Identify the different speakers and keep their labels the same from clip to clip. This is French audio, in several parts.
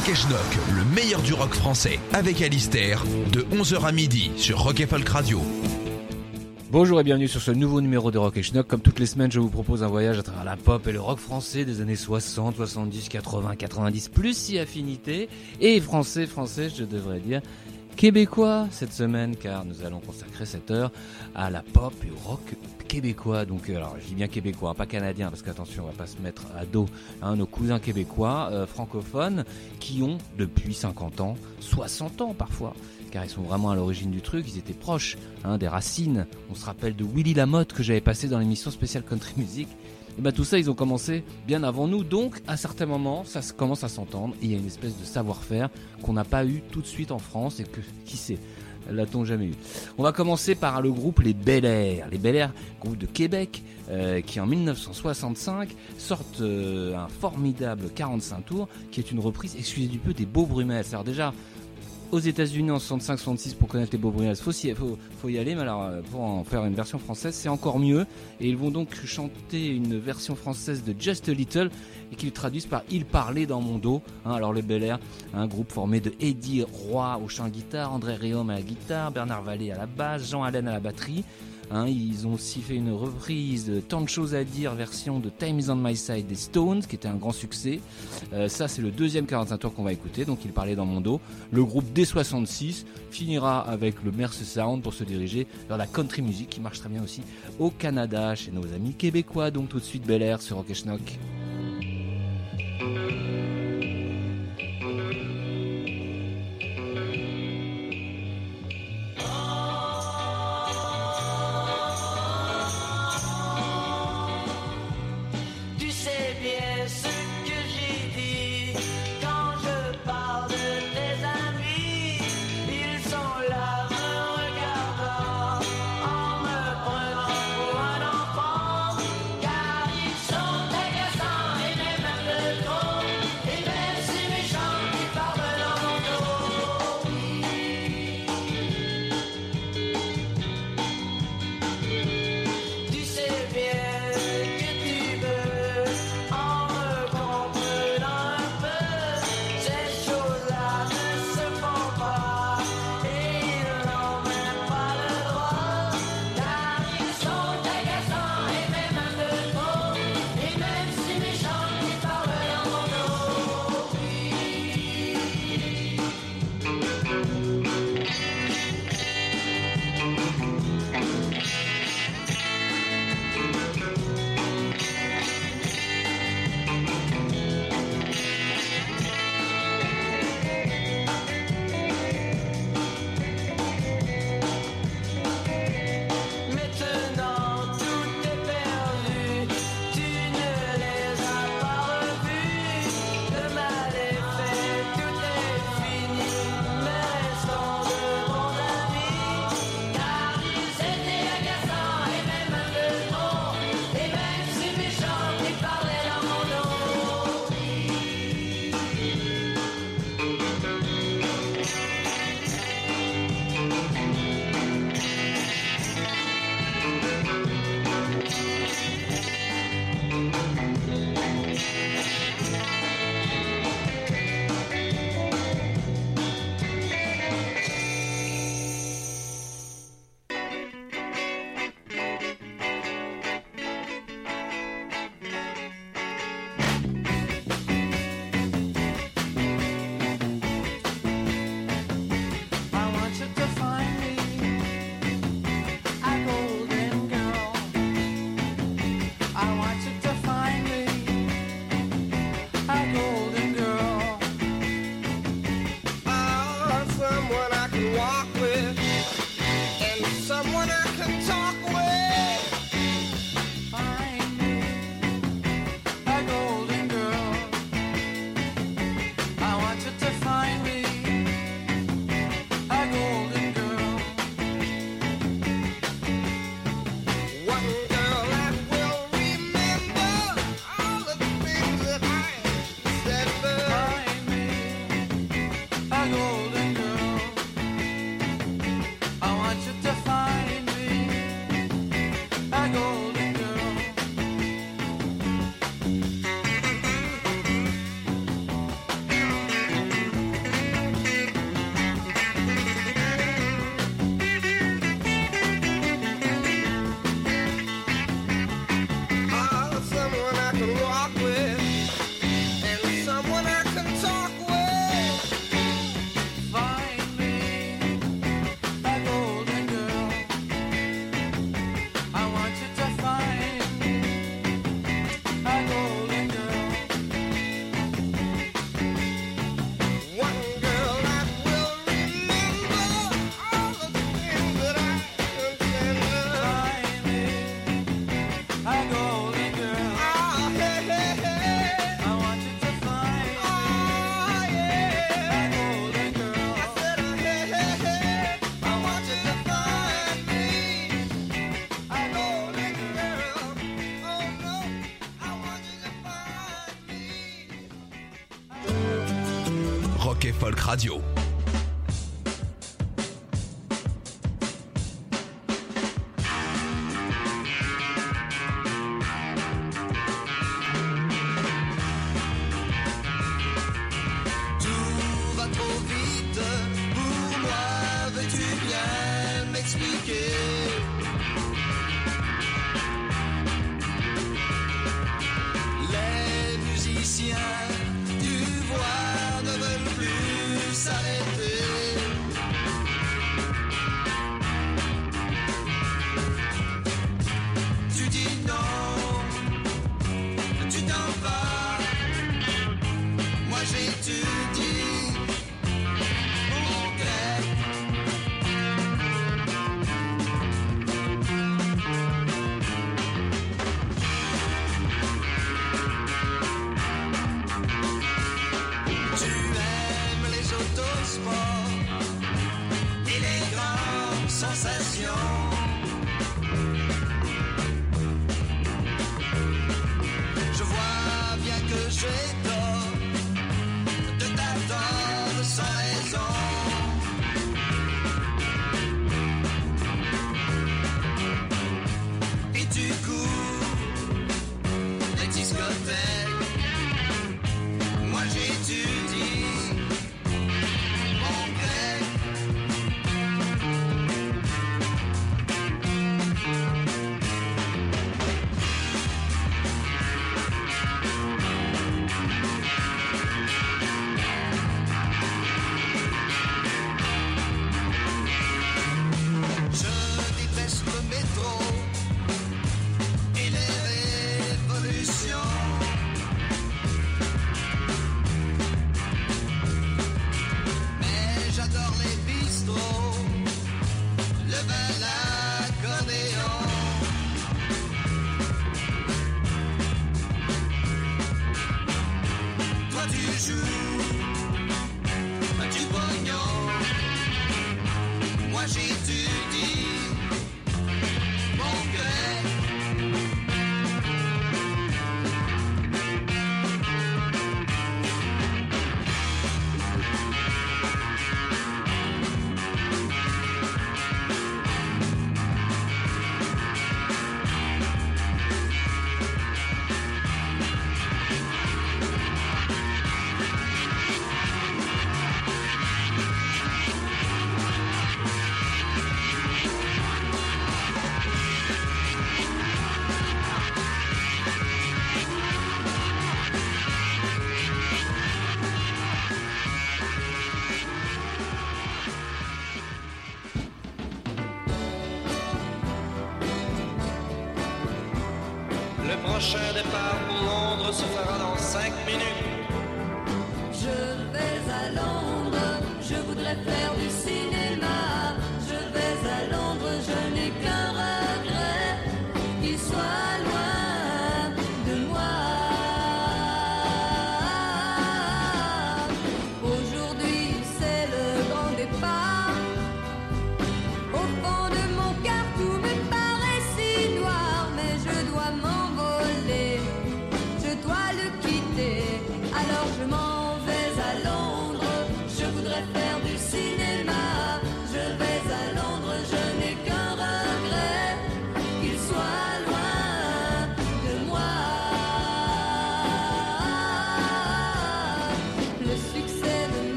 Speaker 1: Rock et Schnock, le meilleur du rock français, avec Alistair, de 11h à midi sur Rock et Folk Radio.
Speaker 2: Bonjour et bienvenue sur ce nouveau numéro de Rock et Schnock. Comme toutes les semaines, je vous propose un voyage à travers la pop et le rock français des années 60, 70, 80, 90, plus si affinité. Et français, français, je devrais dire québécois cette semaine, car nous allons consacrer cette heure à la pop et au rock québécois. Donc, euh, alors, je dis bien québécois, pas canadien, parce qu'attention, on va pas se mettre à dos hein, nos cousins québécois euh, francophones qui ont depuis 50 ans, 60 ans parfois, car ils sont vraiment à l'origine du truc, ils étaient proches hein, des racines. On se rappelle de Willy Lamotte que j'avais passé dans l'émission spéciale Country Music. Et ben tout ça, ils ont commencé bien avant nous, donc à certains moments, ça commence à s'entendre. Il y a une espèce de savoir-faire qu'on n'a pas eu tout de suite en France et que, qui sait, l'a-t-on jamais eu? On va commencer par le groupe Les Bel Air. Les Bel Air, groupe de Québec, euh, qui en 1965 sortent euh, un formidable 45 tours, qui est une reprise, excusez du peu, des Beaux Brumels. Alors déjà, aux États-Unis en 65-66 pour connaître les Brumels, faut, faut, faut y aller, mais alors euh, pour en faire une version française, c'est encore mieux. Et ils vont donc chanter une version française de Just a Little et qu'ils traduisent par Il parlait dans mon dos. Hein, alors les Bel Air, un groupe formé de Eddie Roy au chant guitare, André Réaume à la guitare, Bernard Vallée à la basse, Jean Allen à la batterie. Hein, ils ont aussi fait une reprise de Tant de choses à dire version de Time is on my side des Stones, qui était un grand succès. Euh, ça, c'est le deuxième 45 tours qu'on va écouter, donc il parlait dans mon dos. Le groupe D66 finira avec le Merce Sound pour se diriger vers la country music qui marche très bien aussi au Canada chez nos amis québécois. Donc tout de suite Bel Air sur Rock et Schnock.
Speaker 3: Thank you. Radio.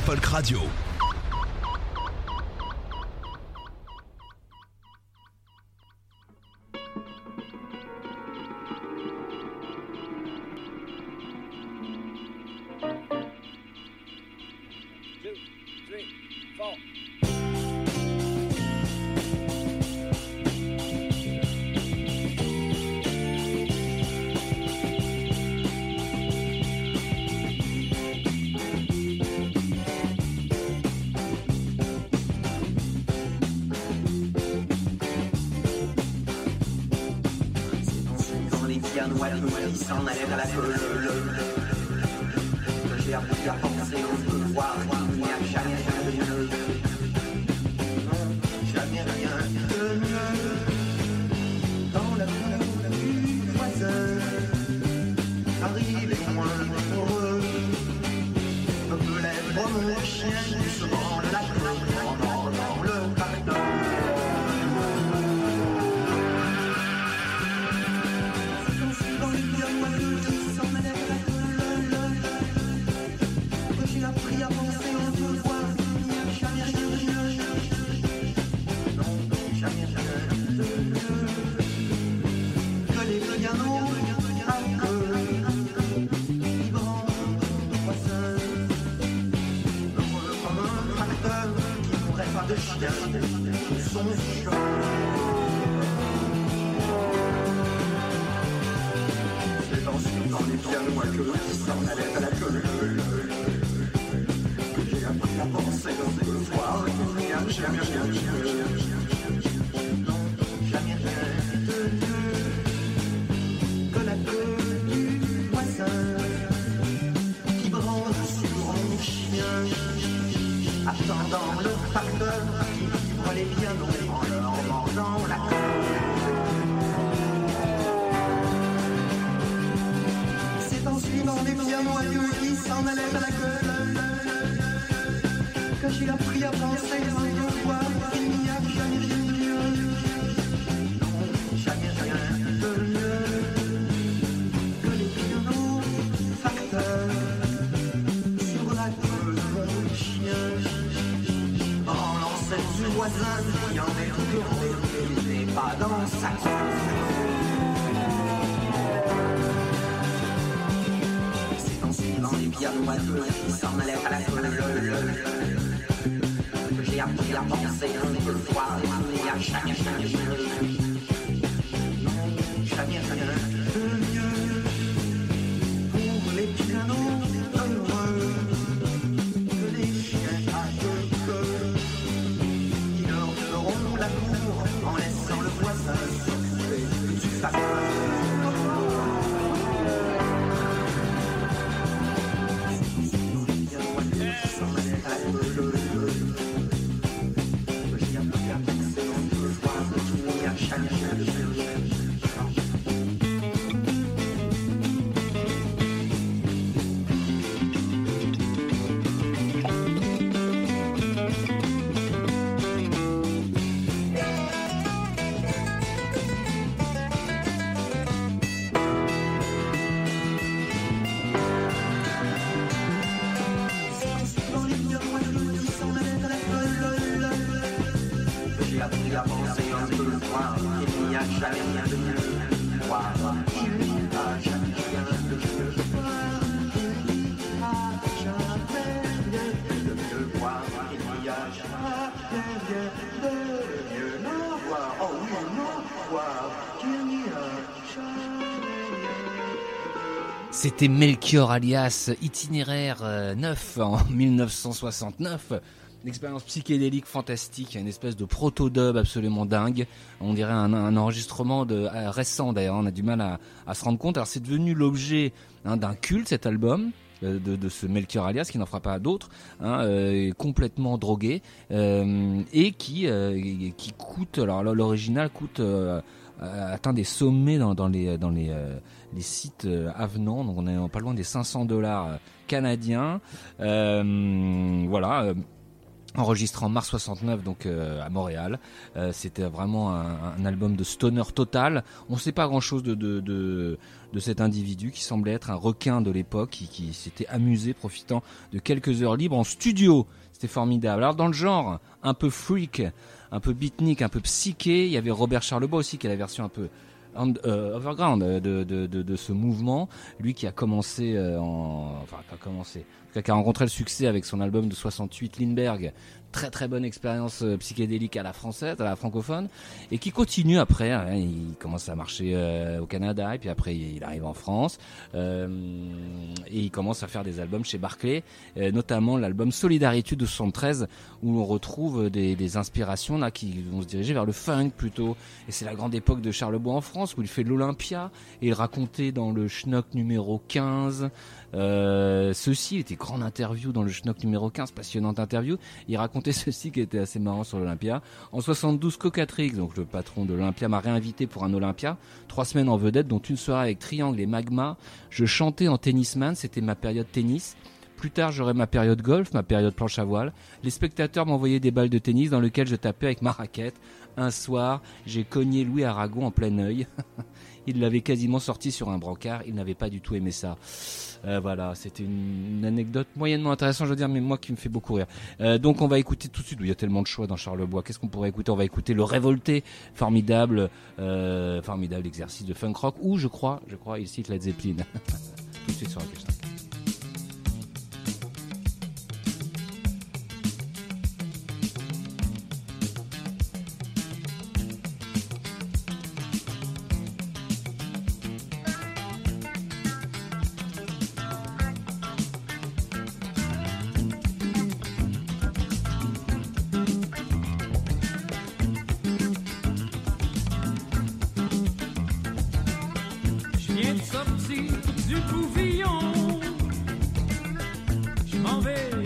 Speaker 1: Folk Radio.
Speaker 2: C'était Melchior alias Itinéraire euh, 9 en 1969. Une expérience psychédélique fantastique, une espèce de proto-dub absolument dingue. On dirait un, enregistrement de, euh, récent d'ailleurs, on a du mal à, se rendre compte. Alors c'est devenu l'objet hein, d'un culte cet album. Euh, de, ce Melchior alias qui n'en fera pas d'autres, hein, complètement drogué et qui coûte alors l'original coûte atteint des sommets dans les les sites euh, avenants. Donc on est pas loin des 500 dollars euh, canadiens. Euh, voilà euh, enregistré en mars 69 donc euh, à Montréal. Euh, C'était vraiment un, un, album de stoner total. On ne sait pas grand chose de, de, de, de, cet individu qui semblait être un requin de l'époque qui, qui s'était amusé profitant de quelques heures libres en studio. C'était formidable. Alors dans le genre un peu freak, un peu beatnik, un peu psyché, il y avait Robert Charlebois aussi qui a la version un peu overground euh, de, de, de, de ce mouvement. Lui qui a commencé euh, en, enfin qui a commencé, qui a rencontré le succès avec son album de 68 Lindbergh. Très très bonne expérience euh, psychédélique à la française, à la francophone, et qui continue après. hein, il commence à marcher euh, au Canada et puis après il arrive en France euh, et il commence à faire des albums chez Barclay, notamment l'album Solidaritude de 73 où l'on retrouve des, des inspirations là qui vont se diriger vers le funk plutôt. Et c'est la grande époque de Charlebois en France où il fait l'Olympia et il racontait dans le Schnock numéro 15 euh, ceci était grande interview dans le Schnock numéro 15, passionnante interview. Il racontait ceci qui était assez marrant sur l'Olympia. En 72, Cocatrix, donc le patron de l'Olympia, m'a réinvité pour un Olympia. Trois semaines en vedette, dont une soirée avec Triangle et Magma. Je chantais en tennisman, c'était ma période tennis. Plus tard, j'aurai ma période golf, ma période planche à voile. Les spectateurs m'envoyaient des balles de tennis dans lesquelles je tapais avec ma raquette. Un soir, j'ai cogné Louis Aragon en plein œil. Il l'avait quasiment sorti sur un brancard. Il n'avait pas du tout aimé ça. Euh, voilà, c'était une, anecdote moyennement intéressante, je veux dire, mais moi qui me fait beaucoup rire. Euh, donc on va écouter tout de suite. Il y a tellement de choix dans Charlebois. Qu'est-ce qu'on pourrait écouter? On va écouter le Révolté, formidable, euh, formidable exercice de funk rock. Ou je crois, je crois, il cite Led Zeppelin. tout de suite sur la question.
Speaker 4: M'en vais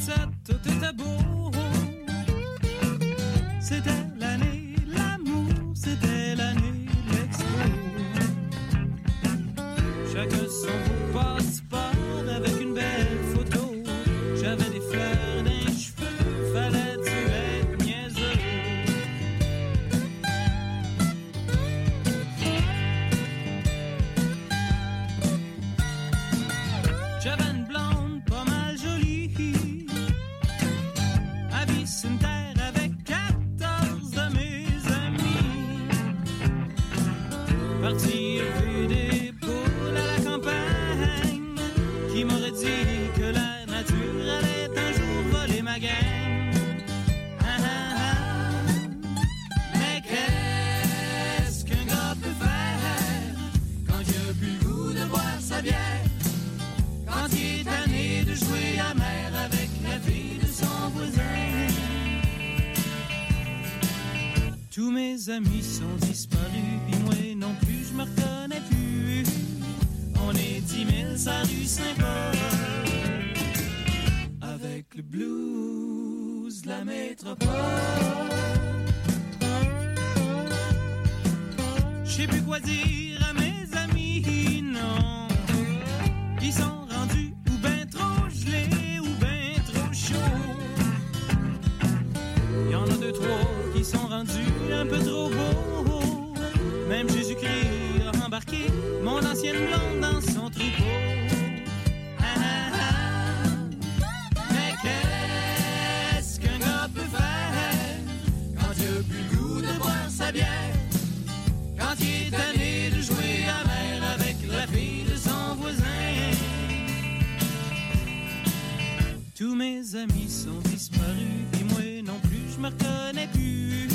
Speaker 4: 27, tout
Speaker 5: est à. amigos mon ancienne blonde dans son troupeau. Ah, ah, ah. Mais qu'est-ce qu'un gars peut faire quand il a plus le goût de boire sa bière? Quand il est tanné de jouer à mer avec la fille de son voisin. Tous mes amis sont disparus, et moi non plus, je me reconnais plus.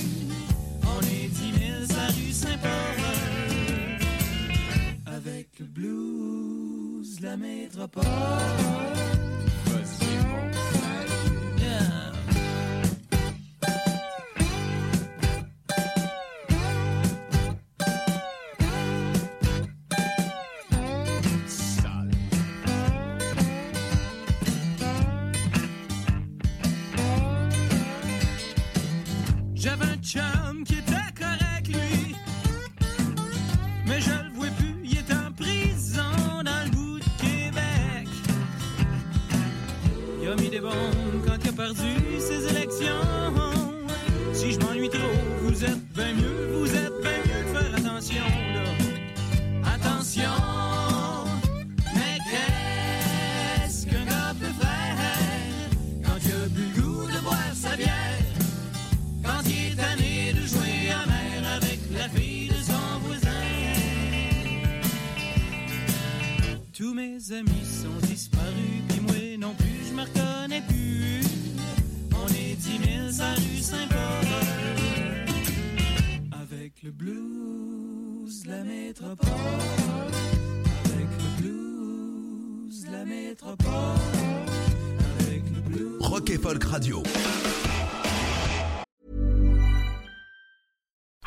Speaker 5: On est 10 000 à rue Saint-Paul blues, la métropole.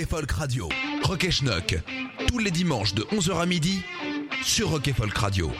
Speaker 6: Et Folk Radio. Rock et Schnock. Tous les dimanches de 11h à midi sur Rock et Folk Radio.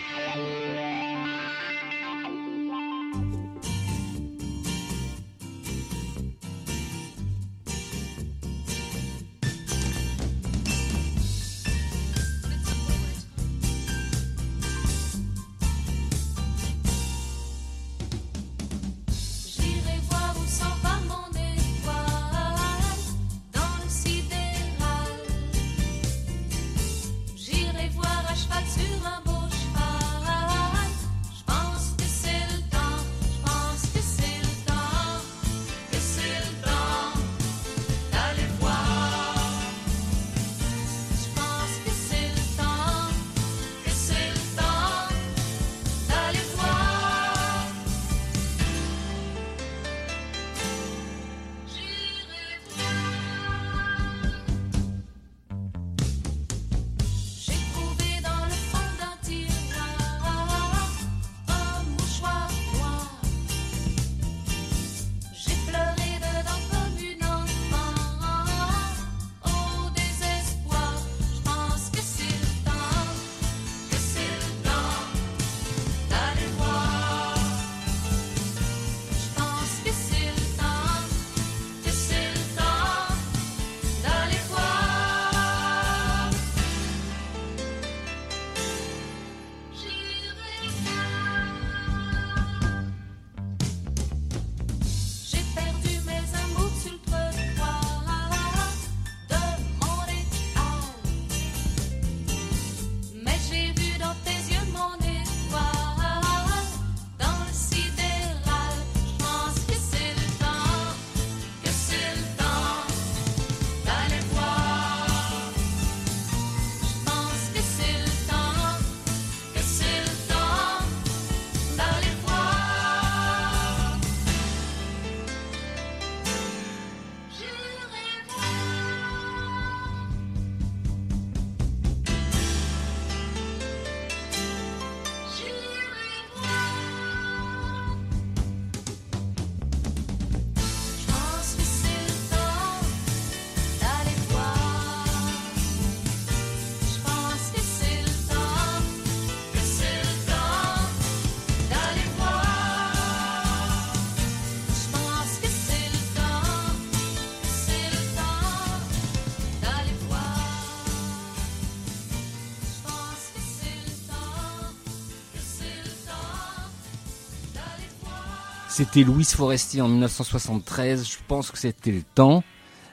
Speaker 2: C'était Louis Forestier en 1973. Je pense que c'était le temps.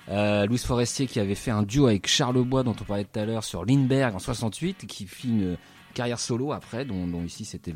Speaker 2: Euh, Louis Forestier qui avait fait un duo avec Charles Bois dont on parlait tout à l'heure sur Lindbergh en 68 et qui fit une carrière solo après dont, ici c'était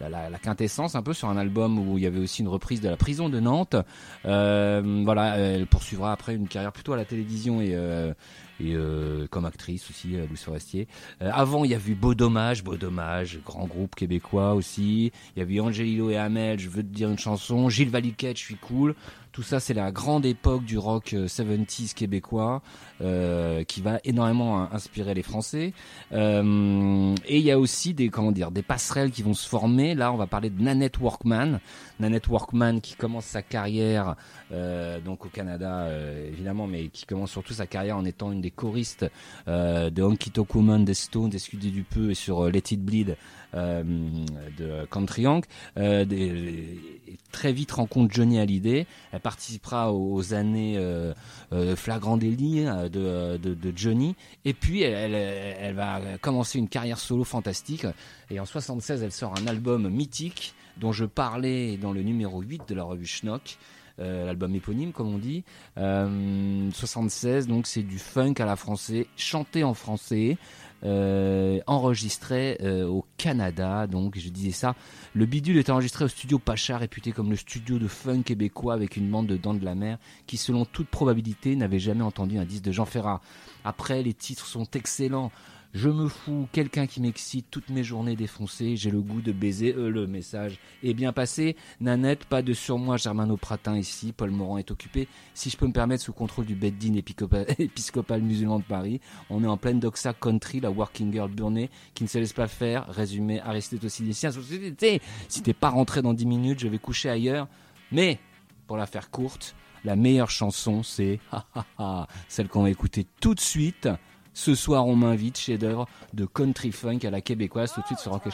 Speaker 2: la, quintessence un peu sur un album où il y avait aussi une reprise de la prison de Nantes. Euh, voilà elle poursuivra après une carrière plutôt à la télévision et, euh, euh, comme actrice aussi euh, Louis Forestier. Avant il y a eu Beau Dommage Beau Dommage grand groupe québécois aussi. Il y a eu Angelilo et Hamel je veux te dire une chanson. Gilles Valiquette je suis cool tout ça, c'est la grande époque du rock euh, 70s québécois euh, qui va énormément inspirer les Français. Euh, et il y a aussi des comment dire des passerelles qui vont se former. Là, on va parler de Nanette Workman. Nanette Workman qui commence sa carrière euh, donc au Canada euh, évidemment, mais qui commence surtout sa carrière en étant une des choristes euh, de Honky Tonk Woman, des Stones, des Scudés du Peu et sur euh, Let It Bleed euh, de Country Hank. Euh, très vite rencontre Johnny Hallyday. Elle participera aux années euh, euh, flagrant délit euh, de, de, de Johnny. Et puis elle, elle, elle va commencer une carrière solo fantastique. Et en 76, elle sort un album mythique dont je parlais dans le numéro 8 de la revue Schnock.
Speaker 6: euh, l'album éponyme comme on dit. Euh, 76, donc c'est du funk à la français, chanté en français. Euh, enregistré euh, au Canada, donc je disais ça. Le bidule est enregistré au studio Pacha, réputé comme le studio de funk québécois avec une bande de dents de la mer qui, selon toute probabilité, n'avait jamais entendu un disque de Jean Ferrat. Après, les titres sont excellents. Je me fous, quelqu'un qui m'excite, toutes mes journées défoncées, j'ai le goût de baiser, euh, le message est bien passé. Nanette, pas de surmoi, Germano Pratin ici, Paul Morand est occupé. Si je peux me permettre, sous contrôle du Beddin épiscopal, musulman de Paris, on est en pleine doxa country, la working girl burnée, qui ne se laisse pas faire, résumé Aristote Silicien. Si t'es pas rentré dans 10 minutes, je vais coucher ailleurs. Mais, pour la faire courte, la meilleure chanson, c'est celle qu'on va écouter tout de suite. Ce soir, on m'invite, chef-d'œuvre de country funk à la québécoise, tout de suite sur Rock.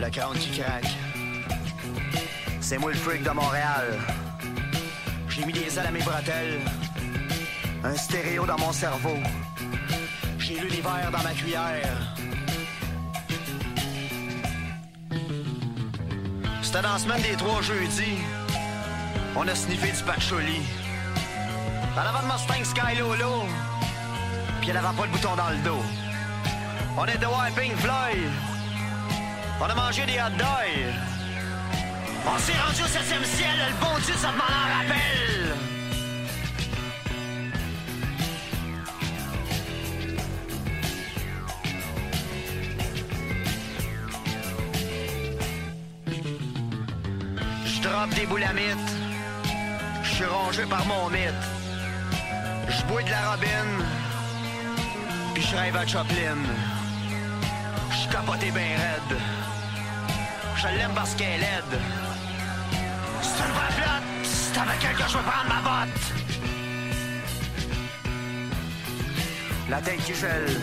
Speaker 7: Le
Speaker 8: crâne qui craque. C'est moi le freak de Montréal. J'ai mis des ailes à mes bretelles. Un stéréo dans mon cerveau. J'ai l'univers dans ma cuillère. C'était dans la semaine des trois jeudis. On a sniffé du patchouli. Elle avait de Mustang Sky Lolo. Puis elle avait pas le bouton dans le dos. On est de Wiping Floyd. On a mangé des hot dogs. On s'est rendu au septième ciel, le bon Dieu, ça en rappelle. Je drop des boulamites. Je suis rongé par mon mythe. Je bois de la robine. Puis je rêve à Choplin. Capoté ben raide. Je l'aime parce qu'elle est laide. C'est une vraie flotte. C'est avec elle que je veux prendre ma botte. La tête qui gèle.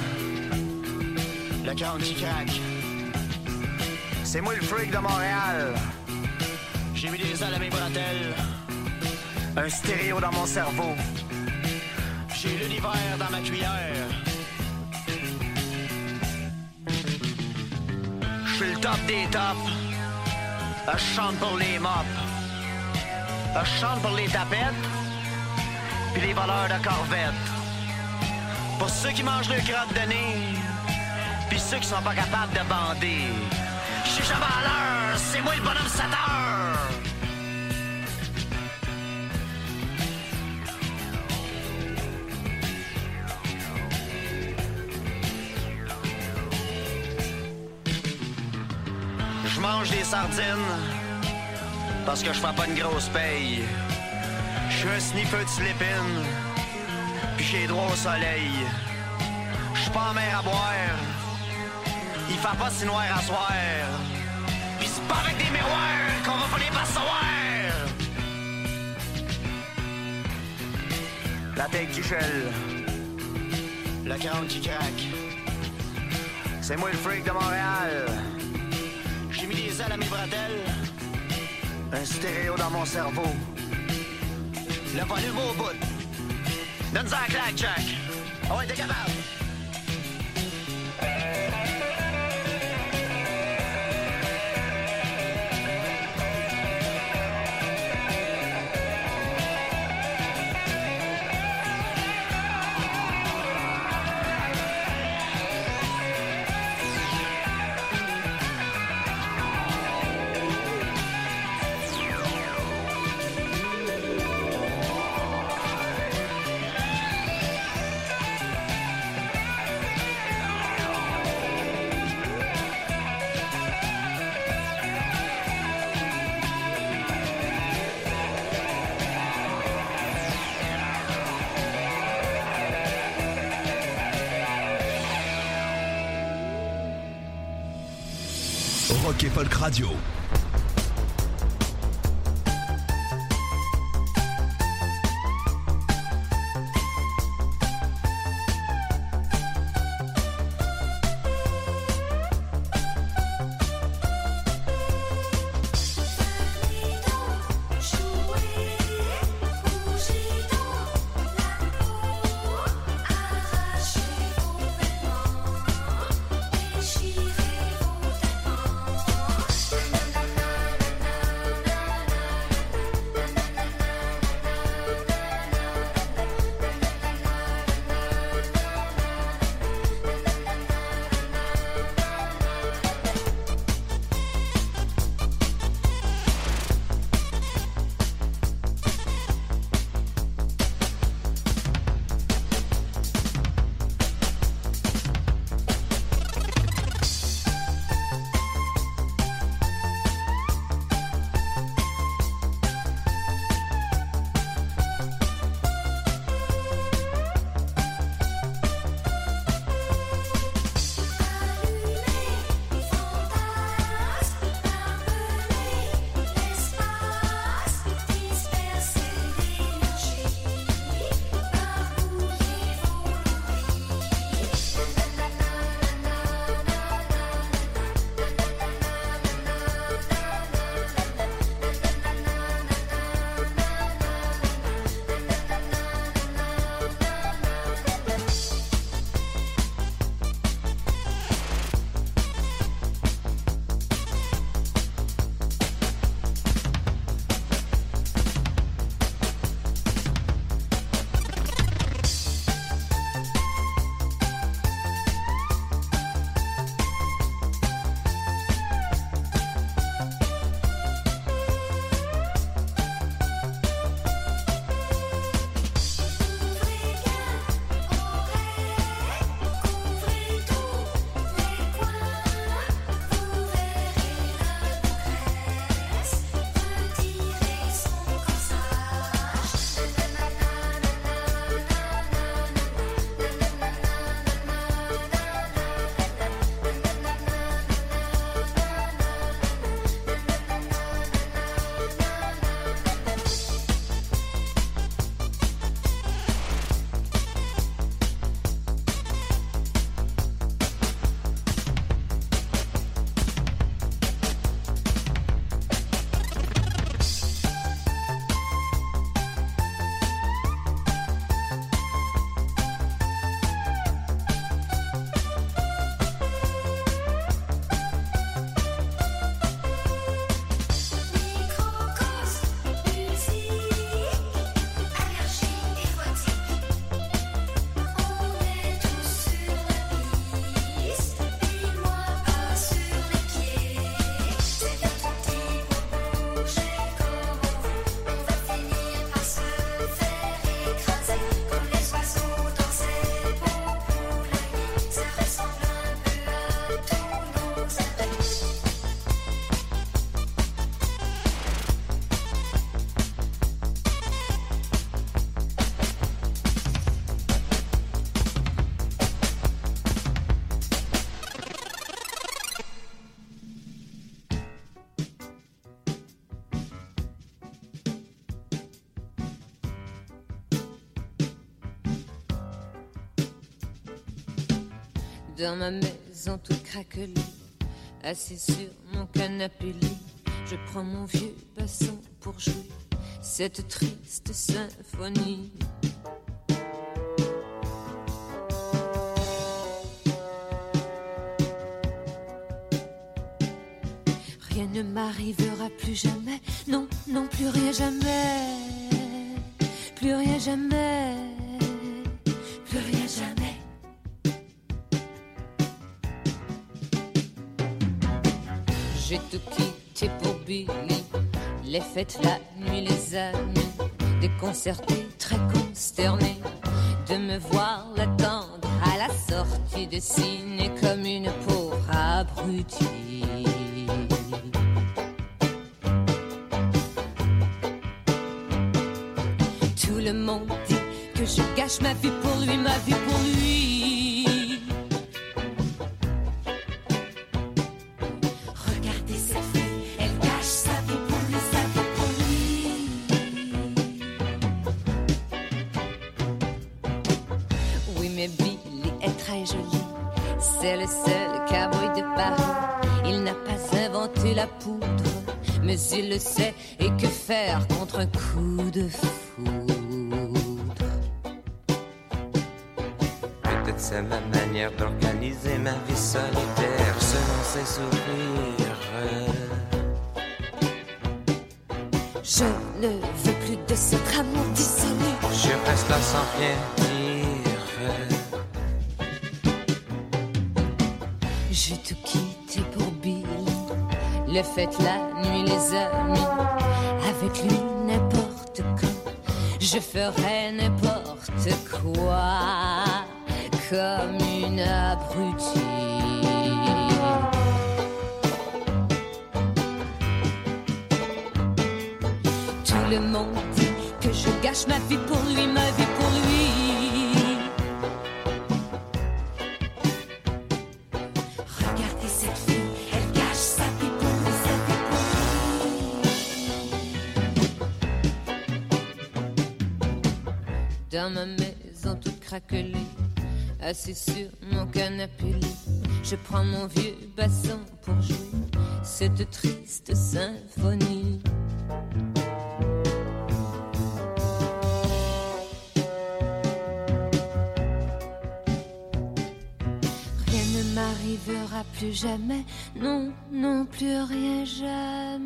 Speaker 8: Le crâne qui craque. C'est moi le freak de Montréal. J'ai mis des ailes à mes bretelles. Un stéréo dans mon cerveau. J'ai l'univers dans ma cuillère. Top des tops. Je chante pour les mops. Je chante pour les tapettes. Puis les voleurs de corvettes. Pour ceux qui mangent le crotte de nez. Puis ceux qui sont pas capables de bander. Je suis jamais à l'heure. C'est moi le bonhomme 7 heures. Je mange des sardines parce que je fais pas une grosse paye. Je suis un sniffer de slip-in, puis j'ai droit au soleil. Je suis pas en mer à boire, il fait pas si noir à soir. Puis c'est pas avec des miroirs qu'on va finir par savoir. La tête qui gèle, le crâne qui craque. C'est moi le freak de Montréal. À mes. Un stéréo dans mon cerveau. Le volume au bout. Donne-en claque, Jack. Ah ouais, t'es capable.
Speaker 9: Dans ma maison toute craquelée, assis sur mon canapé lit, je prends mon vieux bassin pour jouer cette triste symphonie. Rien ne m'arrivera plus jamais, non, non, plus rien jamais, plus rien jamais, J'ai tout quitté pour Billy, les fêtes, la nuit, les amis, déconcerté, très consterné de me voir l'attendre à la sortie de ciné comme une pauvre abrutie. Tout le monde dit que je gâche ma vie pour lui, ma vie pour lui. Mais il le sait. Et que faire contre un coup de foudre?
Speaker 10: Peut-être c'est ma manière d'organiser ma vie solitaire selon ses souvenirs.
Speaker 9: Je ne veux plus de cet amour dissolu.
Speaker 10: Je reste là sans rien dire.
Speaker 9: J'ai tout quitté pour Billy. Les fêtes, la le monde dit que je gâche ma vie pour lui, ma vie pour lui. Regardez cette fille, elle gâche sa vie pour lui, sa vie pour lui. Dans ma maison toute craquelée, assis sur mon canapé je prends mon vieux bassin pour jouer cette triste symphonie. Plus jamais, non, non, plus rien jamais.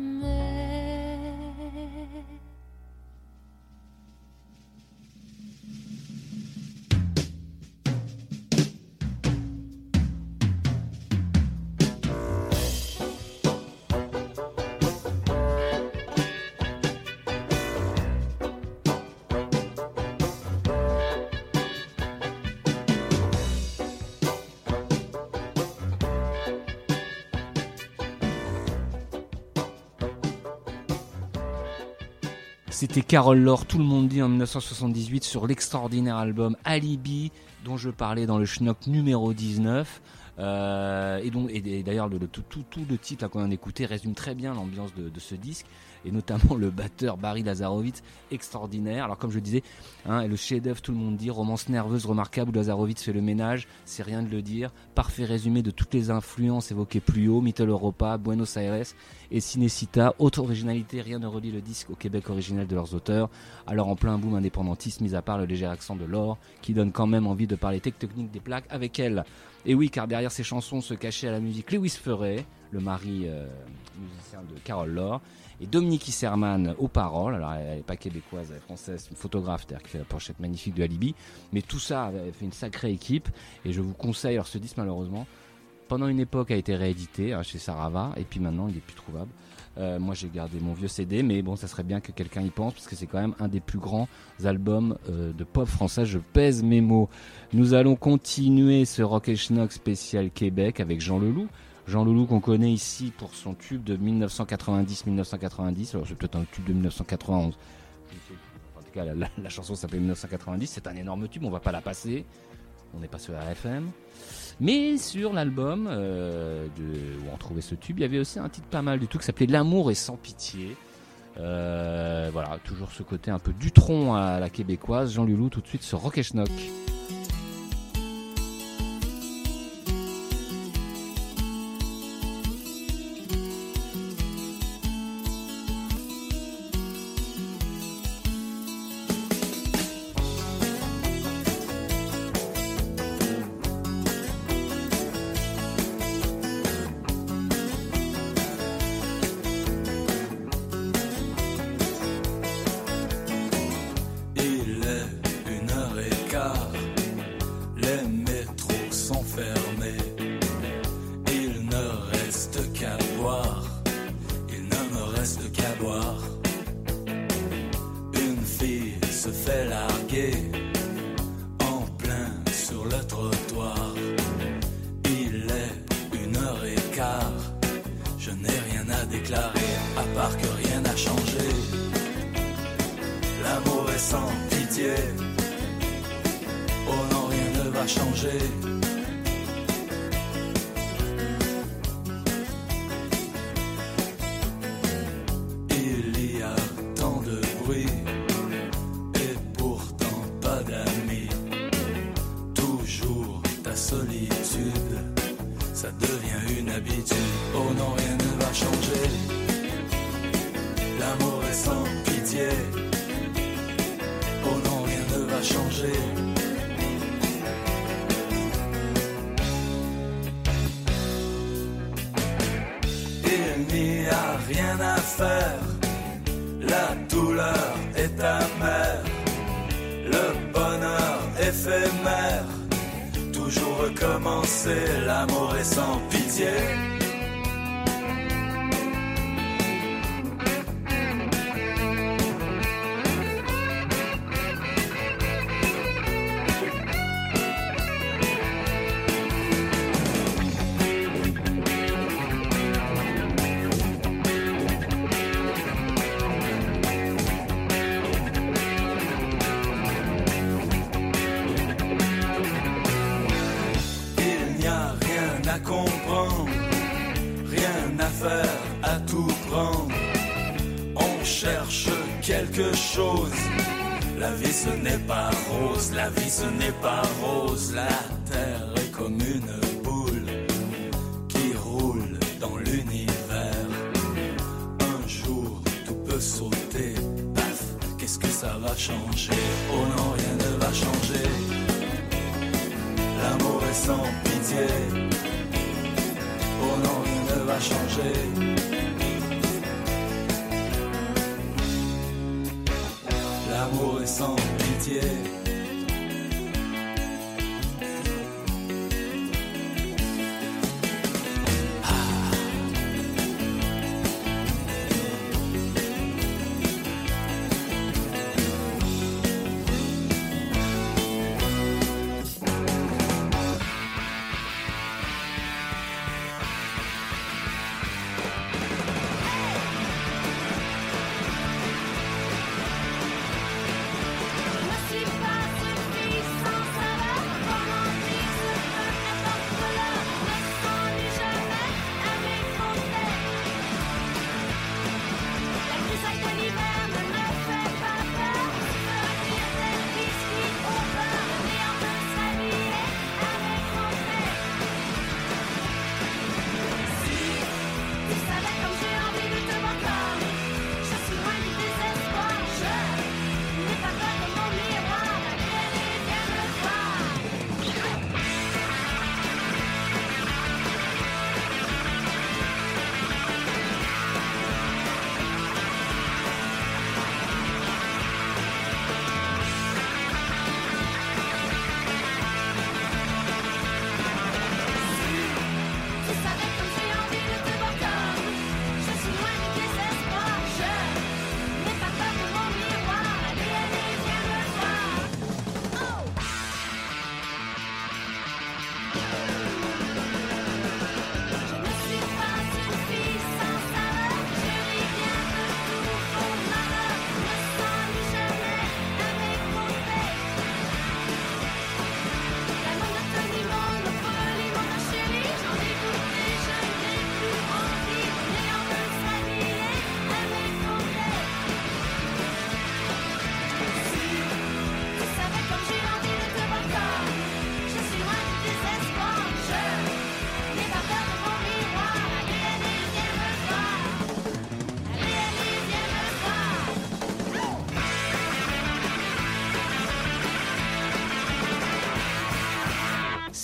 Speaker 2: C'était Carole Laure, tout le monde dit en 1978 sur l'extraordinaire album Alibi dont je parlais dans le schnock numéro 19. Euh, et donc, et, et d'ailleurs, le, le- tout, tout, tout le titre qu'on vient d'écouter résume très bien l'ambiance de, ce disque, et notamment le batteur Barry Lazarovitz, extraordinaire. Alors, comme je disais, hein, le chef-d'œuvre, tout le monde dit, romance nerveuse, remarquable, où Lazarovitz fait le ménage, c'est rien de le dire. Parfait résumé de toutes les influences évoquées plus haut, Mittel Europa, Buenos Aires et Cinecita. Autre originalité, rien ne relie le disque au Québec originel de leurs auteurs. Alors, en plein boom indépendantiste, mis à part le léger accent de l'or, qui donne quand même envie de parler technique des plaques avec elle. Et oui, car derrière ces chansons se cachait à la musique Lewis Ferret, le mari euh, musicien de Carole Laure, et Dominique Isserman aux paroles. Alors, elle n'est pas québécoise, elle est française, une photographe, qui fait la pochette magnifique de Alibi. Mais tout ça avait fait une sacrée équipe, et je vous conseille, alors ce disque, malheureusement, pendant une époque a été réédité hein, chez Sarava, et puis maintenant, il est plus trouvable. Euh, moi, j'ai gardé mon vieux CD, mais bon, ça serait bien que quelqu'un y pense, parce que c'est quand même un des plus grands albums euh, de pop français. Je pèse mes mots. Nous allons continuer ce Rock et Schnock spécial Québec avec Jean Leloup. Jean Leloup qu'on connaît ici pour son tube de 1990-1990. Alors c'est peut-être un tube de 1991. Je ne sais plus. En tout cas, la, la- chanson s'appelle 1990. C'est un énorme tube. On va pas la passer. On n'est pas sur RFM. Mais sur l'album euh, où on trouvait ce tube, il y avait aussi un titre pas mal du tout qui s'appelait L'amour est sans pitié. Euh, voilà, toujours ce côté un peu Dutron à la québécoise. Jean Leloup tout de suite sur Rock et Schnock.
Speaker 11: sans pitié. Oh non, rien ne va changer. va changer. L'amour est sans pitié.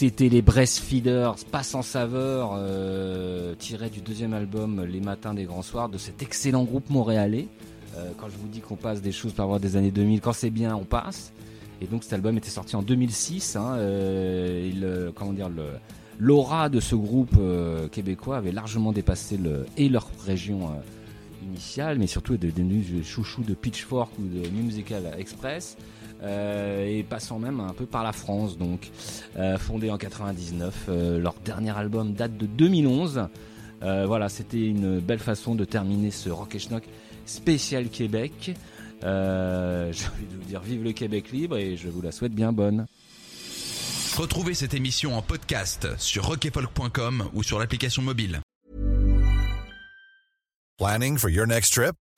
Speaker 2: C'était les Breastfeeders, pas sans saveur, euh, tiré du deuxième album Les Matins des Grands Soirs de cet excellent groupe montréalais. Euh, quand je vous dis qu'on passe des choses par rapport des années 2000, quand c'est bien, on passe. Et donc cet album était sorti en 2006. Hein, euh, euh, comment l'aura de ce groupe québécois avait largement dépassé leur région initiale, mais surtout est devenu chouchou de Pitchfork ou de Musical Express euh, et passant même un peu par la France donc euh, fondé en 99 euh, leur dernier album date de 2011 Euh, voilà c'était une belle façon de terminer ce Rock et Schnock spécial Québec euh, j'ai envie de vous dire vive le Québec libre et je vous la souhaite bien bonne
Speaker 1: Retrouvez cette émission en podcast sur rockefolk.com ou sur l'application mobile.
Speaker 12: Planning for your next trip?